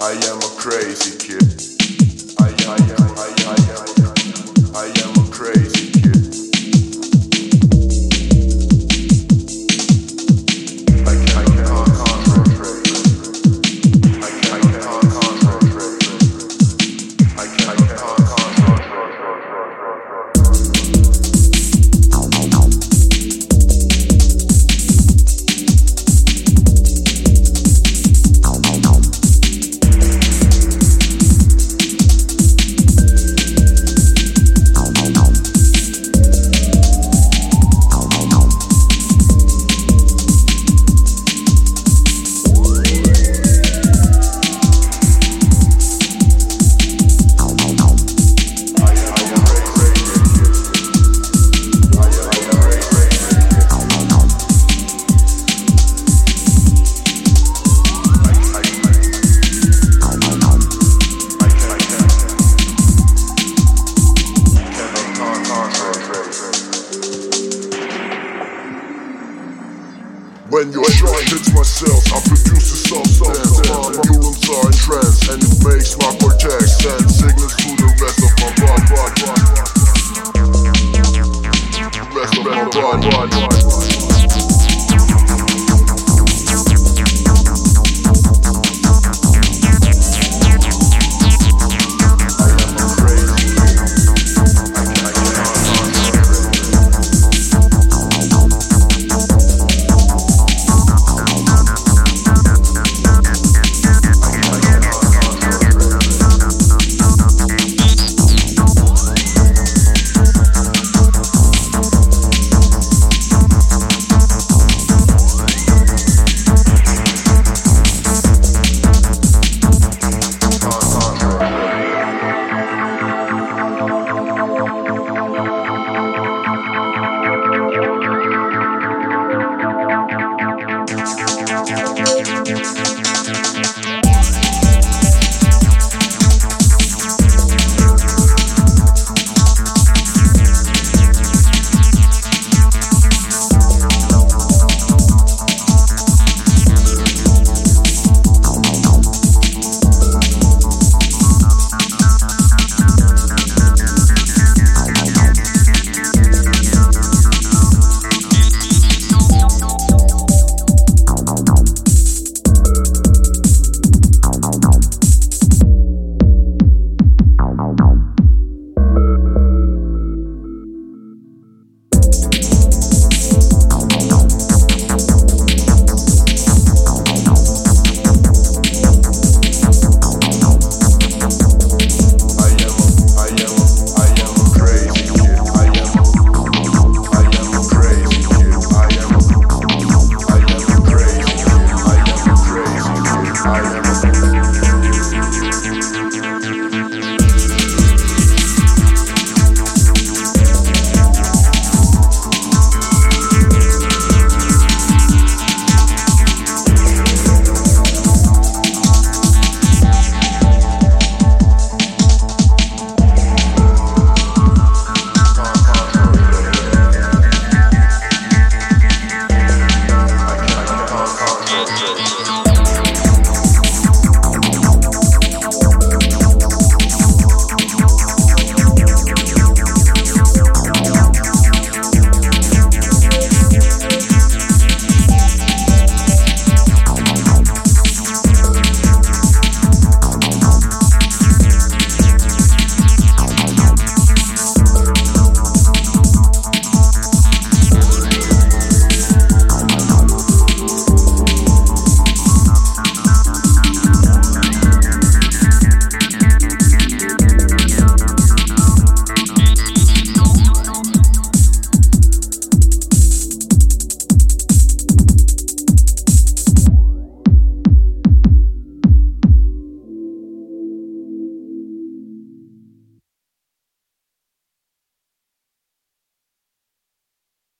I am a crazy kid. when you're drunk. It's cells, I produce the substance. My Neurons are in trance, and